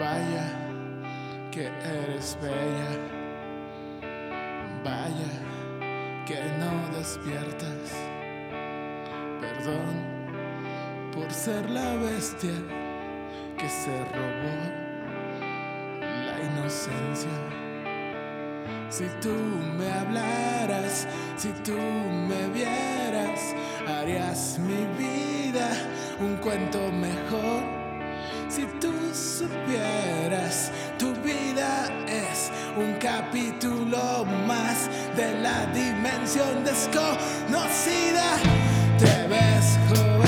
Vaya que eres bella. Vaya que no despiertas. Perdón por ser la bestia que se robó la inocencia. Si tú me hablaras, si tú me vieras, harías mi vida un cuento dimensión desconocida. Te ves joven